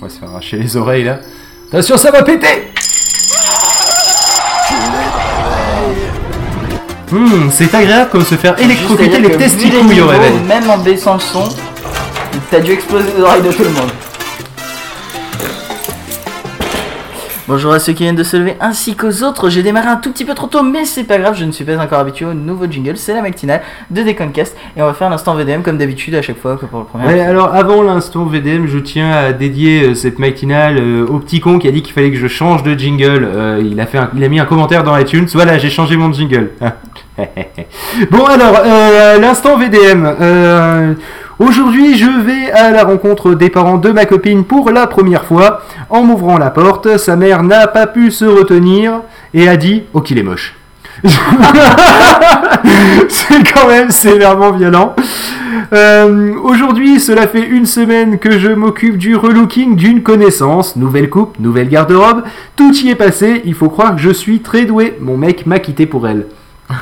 On va se faire arracher les oreilles là. Attention, ça va péter Hmm, c'est agréable comme se faire électrocuter les testicouilles au réveil. Même en baissant le son, t'as dû exploser les oreilles de tout le monde. Bonjour à ceux qui viennent de se lever ainsi qu'aux autres. J'ai démarré un tout petit peu trop tôt, mais c'est pas grave, je ne suis pas encore habitué au nouveau jingle. C'est la matinale de Deconcast et on va faire l'instant VDM comme d'habitude à chaque fois que pour le premier. Ouais, alors avant l'instant VDM, je tiens à dédier euh, cette matinale euh, au petit con qui a dit qu'il fallait que je change de jingle. Euh, il, a fait un- il a mis un commentaire dans iTunes. Voilà, j'ai changé mon jingle. bon alors, euh, l'instant VDM. Aujourd'hui, je vais à la rencontre des parents de ma copine pour la première fois. En m'ouvrant la porte, sa mère n'a pas pu se retenir et a dit Oh, qu'il est moche. c'est quand même sévèrement violent. Euh, Aujourd'hui, cela fait une semaine que je m'occupe du relooking d'une connaissance. Nouvelle coupe, nouvelle garde-robe. Tout y est passé. Il faut croire que je suis très doué. Mon mec m'a quitté pour elle.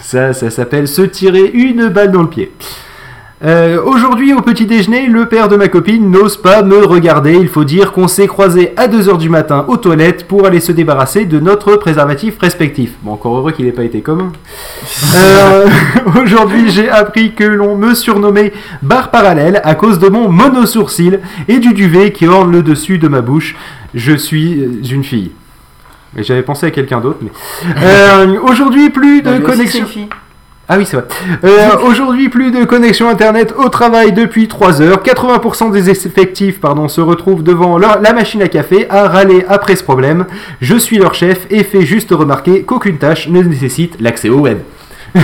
Ça, ça s'appelle se tirer une balle dans le pied. Euh, Aujourd'hui, au petit déjeuner, le père de ma copine n'ose pas me regarder. Il faut dire qu'on s'est croisés à 2h du matin aux toilettes pour aller se débarrasser de notre préservatif respectif. Bon, encore heureux qu'il n'ait pas été commun. Euh, Aujourd'hui, j'ai appris que l'on me surnommait barre parallèle à cause de mon mono-sourcil et du duvet qui orne le dessus de ma bouche. Je suis euh, une fille. J'avais pensé à quelqu'un d'autre. Mais... Euh, Aujourd'hui, plus de Bah, c'est connexion. Ah oui, c'est vrai. Euh, Aujourd'hui, plus de connexion internet au travail depuis 3 heures. 80% des effectifs pardon, se retrouvent devant leur- la machine à café à râler après ce problème. Je suis leur chef et fais juste remarquer qu'aucune tâche ne nécessite l'accès au web.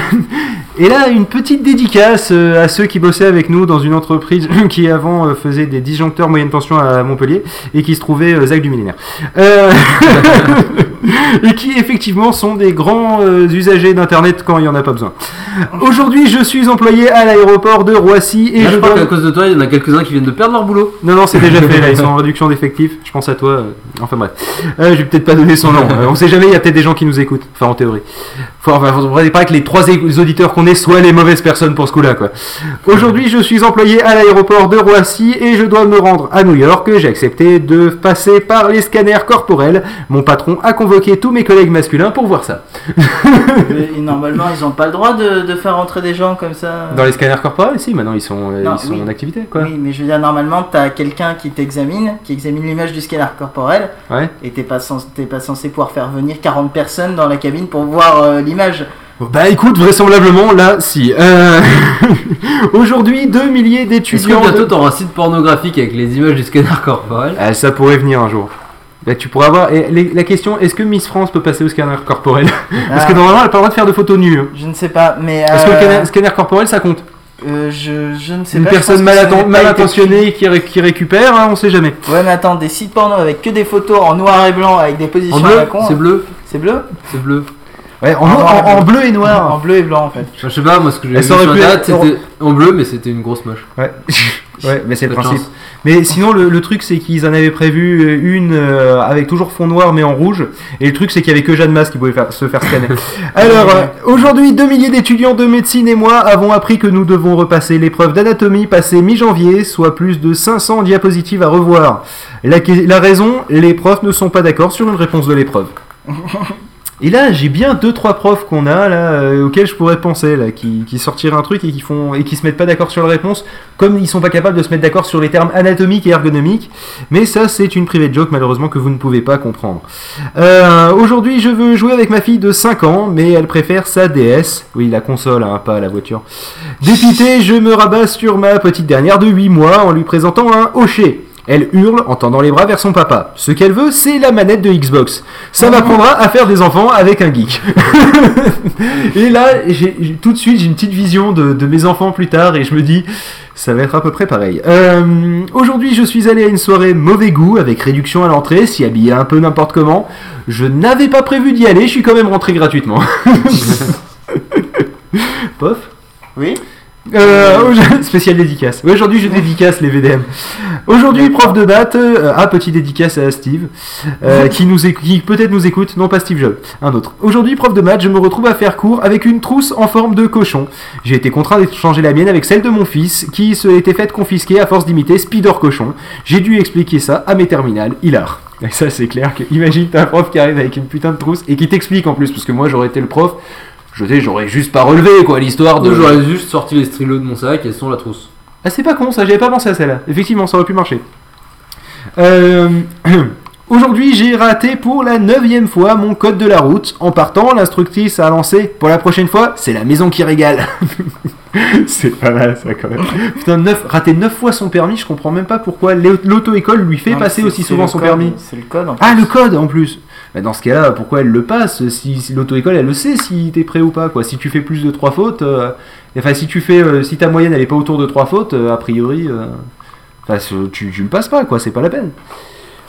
Et là, une petite dédicace euh, à ceux qui bossaient avec nous dans une entreprise qui avant euh, faisait des disjoncteurs moyenne tension à Montpellier et qui se trouvait Zach du millénaire. Euh, et qui effectivement sont des grands euh, usagers d'internet quand il n'y en a pas besoin. Aujourd'hui, je suis employé à l'aéroport de Roissy et Là, je je crois dois... qu'à cause de toi, il y en a quelques-uns qui viennent de perdre leur boulot. Non, non, c'est déjà fait là, ils sont en réduction d'effectifs. Je pense à toi. euh, Enfin bref. Euh, je vais peut-être pas donner son nom. Euh, on sait jamais, il y a peut-être des gens qui nous écoutent. Enfin, en théorie. Faut, enfin, faudrait pas que les trois auditeurs qu'on ait soient les mauvaises personnes pour ce coup-là, quoi. Aujourd'hui, je suis employé à l'aéroport de Roissy et je dois me rendre à New York. J'ai accepté de passer par les scanners corporels. Mon patron a convoqué tous mes collègues masculins pour voir ça. Normalement, ils ont pas le droit de, de faire rentrer des gens comme ça. Dans les scanners corporels, si, maintenant ils sont, euh, Non, ils sont oui. en activité, quoi. Oui, mais je veux dire, normalement, t'as quelqu'un qui t'examine, qui examine l'image du scanner corporel, Ouais. et t'es pas, censé- t'es pas censé pouvoir faire venir 40 personnes dans la cabine pour voir euh, l'image. Bah écoute, vraisemblablement, là, si. Euh, Aujourd'hui, deux milliers Est-ce que d'étudiants. bientôt de- t'auras un site pornographique avec les images du scanner corporel? Ah, ça pourrait venir un jour. Là, tu pourras avoir. et les- la question, est-ce que Miss France peut passer au scanner corporel? Parce que Ah. normalement, elle n'a pas le droit de faire de photos nues. hein. Je ne sais pas, mais. Est-ce que le euh, scanner, scanner corporel, ça compte euh, je, je ne sais Une pas. je personne pense mal, que ça atten- n'a mal pas été intentionnée qui, ré- qui récupère, hein, on sait jamais. pris. Ouais, mais attends, des sites porno avec que des photos en noir et blanc avec des positions En à bleu la con. C'est bleu C'est bleu? C'est bleu. Ouais, en, En noir- noir et en- en bleu. bleu et En noir. bleu et blanc en fait. Je sais pas, moi ce que j'ai Elle vu aurait sur pu être- c'était en bleu, mais c'était une grosse moche. Ouais, ouais mais c'est le principe. chance. Mais sinon, le, le truc, c'est qu'ils en avaient prévu euh, une euh, avec toujours fond noir mais en rouge. Et le truc, c'est qu'il y avait que Jeanne Masse qui pouvait faire- se faire scanner. Alors, euh, aujourd'hui, deux milliers d'étudiants de médecine et moi avons appris que nous devons repasser l'épreuve d'anatomie passée mi-janvier, soit plus de 500 diapositives à revoir. La, la raison, les profs ne sont pas d'accord sur une réponse de l'épreuve. Et là, j'ai bien deux trois profs qu'on a là euh, auxquels je pourrais penser qui, qui sortiraient un truc et qui font et qui se mettent pas d'accord sur la réponse, comme ils sont pas capables de se mettre d'accord sur les termes anatomiques et ergonomiques. Mais ça, c'est une private joke malheureusement que vous ne pouvez pas comprendre. Euh, Aujourd'hui, je veux jouer avec ma fille de 5 ans, mais elle préfère sa DS. Oui, la console, hein, pas la voiture. Dépité, je me rabats sur ma petite dernière de 8 mois en lui présentant un hocher. Elle hurle en tendant les bras vers son papa. Ce qu'elle veut, c'est la manette de Xbox. Ça m'apprendra à faire des enfants avec un geek. et là, tout de suite, j'ai une petite vision de, de mes enfants plus tard et je me dis, ça va être à peu près pareil. Euh, Aujourd'hui, je suis allé à une soirée mauvais goût avec réduction à l'entrée, s'y habiller un peu n'importe comment. Je n'avais pas prévu d'y aller, je suis quand même rentré gratuitement. Pof Oui Euh, au- spécial dédicace. Ouais, Aujourd'hui, je dédicace les VDM. Aujourd'hui, prof de maths. Euh, ah, petit dédicace à Steve, euh, qui nous qui peut-être nous écoute. Non, pas Steve Jobs, un autre. Aujourd'hui, prof de maths, je me retrouve à faire cours avec une trousse en forme de cochon. J'ai été contraint d'échanger la mienne avec celle de mon fils, qui se était faite confisquer à force d'imiter Spider Cochon. J'ai dû expliquer ça à mes terminales. Hilar. Et ça, c'est clair que, imagine, t'as un prof qui arrive avec une putain de trousse et qui t'explique en plus, parce que moi, j'aurais été le prof. Je sais, j'aurais juste pas relevé, quoi, l'histoire de. J'aurais juste sorti les stylos de mon sac et sans la trousse. Ah, c'est pas con ça, j'avais pas pensé à celle-là. Effectivement, ça aurait pu marcher. Euh, Aujourd'hui, j'ai raté pour la neuvième fois mon code de la route. En partant, l'instructrice a lancé Pour la prochaine fois, c'est la maison qui régale. c'est pas mal ça quand même. Putain, neuf, rater 9 fois son permis, je comprends même pas pourquoi l'au- l'auto-école lui fait Non, passer aussi souvent son code, permis. C'est le code en Ah, plus. le code en plus Bah, Dans ce cas-là, pourquoi elle le passe Si, si l'auto-école, elle le sait si t'es prêt ou pas. Quoi. Si tu fais plus de 3 fautes, euh, enfin si tu fais, euh, si ta moyenne elle est pas autour de 3 fautes, euh, a priori, euh, enfin, tu, tu le passes pas, quoi. C'est pas la peine.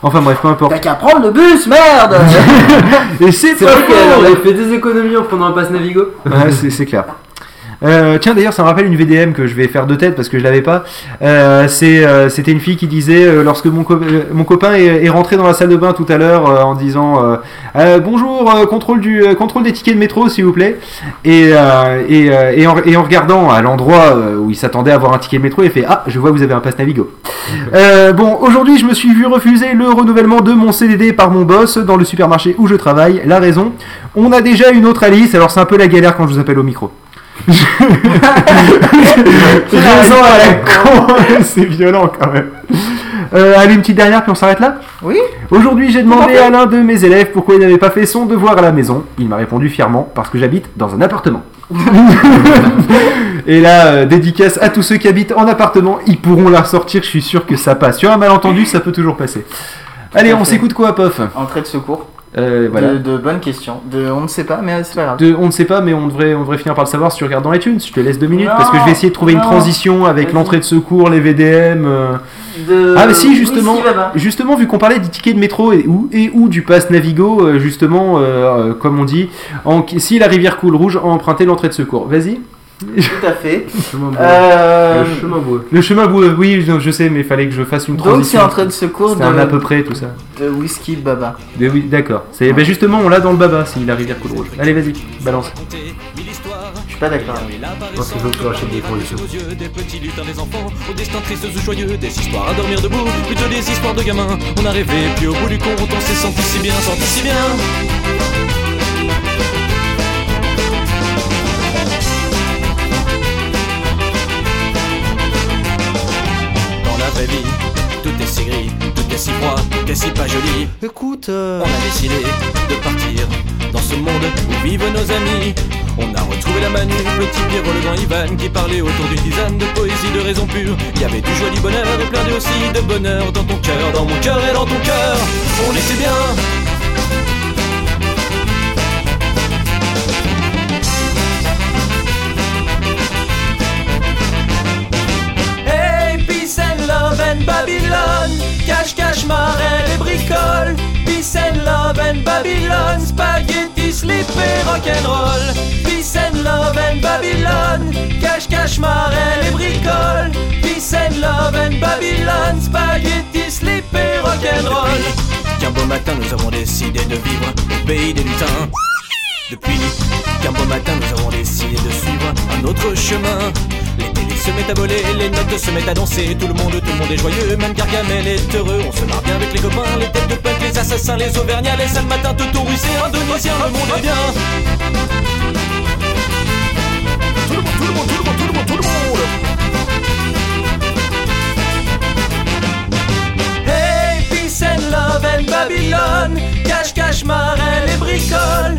Enfin bref, peu importe. T'as qu'à prendre le bus, merde Et c'est pas vrai qu'elle aurait fait des économies en prenant un pass Navigo. Ouais, c'est clair. Euh, tiens d'ailleurs ça me rappelle une VDM que je vais faire de tête parce que je l'avais pas. Euh, euh, C'était une fille qui disait lorsque mon, co- mon copain est, est rentré dans la salle de bain tout à l'heure en disant bonjour contrôle du contrôle des tickets de métro s'il vous plaît et, et, et, en, et en regardant à l'endroit où il s'attendait à avoir un ticket de métro il fait ah je vois que vous avez un pass Navigo. Bon aujourd'hui je me suis vu refuser le renouvellement de mon CDD par mon boss dans le supermarché où je travaille. La raison on a déjà une autre Alice alors c'est un peu la galère quand je vous appelle au micro. À la con, c'est violent quand même. Euh, allez, une petite dernière, puis on s'arrête là? Oui Aujourd'hui, j'ai demandé à l'un de mes élèves pourquoi il n'avait pas fait son devoir à la maison. Il m'a répondu fièrement parce que j'habite dans un appartement. Et là, euh, dédicace à tous ceux qui habitent en appartement, ils pourront la ressortir, je suis sûr que ça passe. Sur un malentendu, ça peut toujours passer. Allez, on s'écoute quoi, Pof? Entrée de secours. Euh, Voilà. De, de bonnes questions. De, on ne sait pas, mais c'est pas grave. De- on ne sait pas, mais on devrait, on devrait finir par le savoir si tu regardes dans iTunes. Je te laisse deux minutes Non, parce que je vais essayer de trouver une transition avec l'entrée de secours, les VDM. euh. De- Ah, mais si, oui, justement, si, justement, vu qu'on parlait des tickets de métro et ou, et ou du pass Navigo, euh, justement, euh, comme on dit, en- si la rivière coule rouge, emprunter l'entrée de secours. Vas-y. Tout à fait. Le chemin boueux. Euh, Le chemin boueux. Le chemin boueux, oui, je, je sais, mais il fallait que je fasse une donc c'est transition. entrée de secours C'était un à peu de, près tout ça. de whisky baba. Mais oui, d'accord. C'est ben justement, on l'a dans le baba si la rivière coule rouge. Allez, vas-y, balance. Je suis pas d'accord. Je pense que tu rachètes des conditions. Aux yeux des petits lutins des enfants, au destin triste ou joyeux, des histoires à dormir debout, plutôt des histoires de gamins. On a rêvé, puis au bout du compte, on s'est senti si bien, senti si bien. Pas joli. Écoute, on a décidé de partir dans ce monde où vivent nos amis. On a retrouvé la Manu, petit Pierrot, le grand Ivan qui parlait autour d'une tisane de poésie, de raison pure. Il y avait du joie, du bonheur et plein de aussi de bonheur dans ton cœur, dans mon cœur et dans ton cœur. On était bien. Hey, peace and love and Babylone. Cache, cache, marelle bricole. Peace and love and Babylone. Spaghetti, slip et rock'n'roll. Peace and love and Babylone. Cache, cache, marelle et bricole. Peace and love and Babylone. Spaghetti, slip et rock'n'roll. Qu'un beau matin, nous avons décidé de vivre au pays des lutins. Depuis qu'un beau matin nous avons décidé de suivre un autre chemin Mettent à voler, les notes se mettent à danser. Tout le monde, tout le monde est joyeux, même Gargamel est heureux. On se marre bien avec les copains, les têtes de punk, les assassins, les auvergnats. Les sales matins, de nos siens, le monde est bien. Tout le monde, tout le monde, tout le monde, tout le monde, tout le monde. Hey, peace and love and Babylone. Cache, cache, marelle et bricole.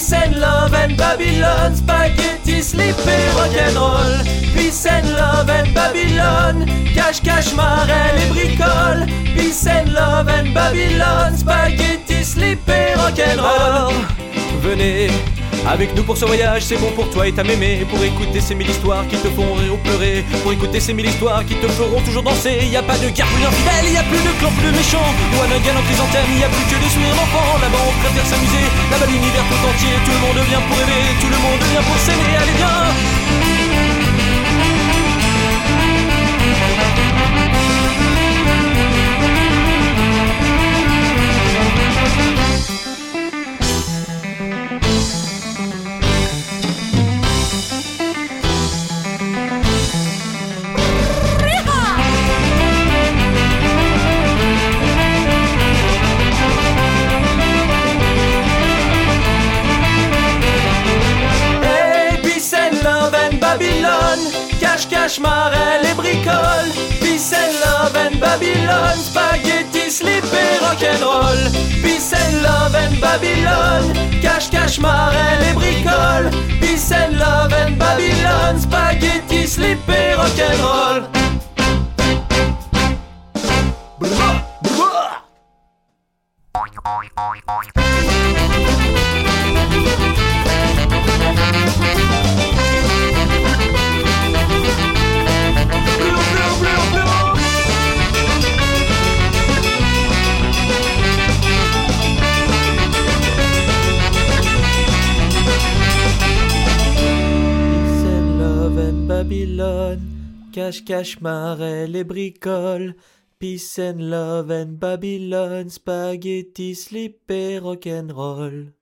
Peace and love and Babylone. Spaghetti, et rock'n'roll. Peace and love and Babylone. Cache, cache, marelle et bricole. Peace and love and Babylone. Spaghetti, et rock'n'roll. Venez. Avec nous pour ce voyage, c'est bon pour toi et ta mémé. Pour écouter ces mille histoires qui te font rire ou pleurer. Pour écouter ces mille histoires qui te feront toujours danser. Y a pas de guerre plus infidèle, y a plus de clans plus méchants. Ou un en chrysanthème, y a plus que des sourires d'enfants. Là-bas on préfère s'amuser, là-bas l'univers tout entier Tout le monde vient pour rêver, tout le monde vient pour s'aimer, allez viens Cache, cache, marelle et bricole. Peace and love and Babylone. Spaghetti, slip et rock'n'roll. Peace and love and Babylone. Cache, cache, marelle et bricole. Peace and love and Babylone. Spaghetti, and Babylone. Cache, cache, marelle et bricole. Peace and love and Babylone. Spaghetti, slip et rock'n'roll.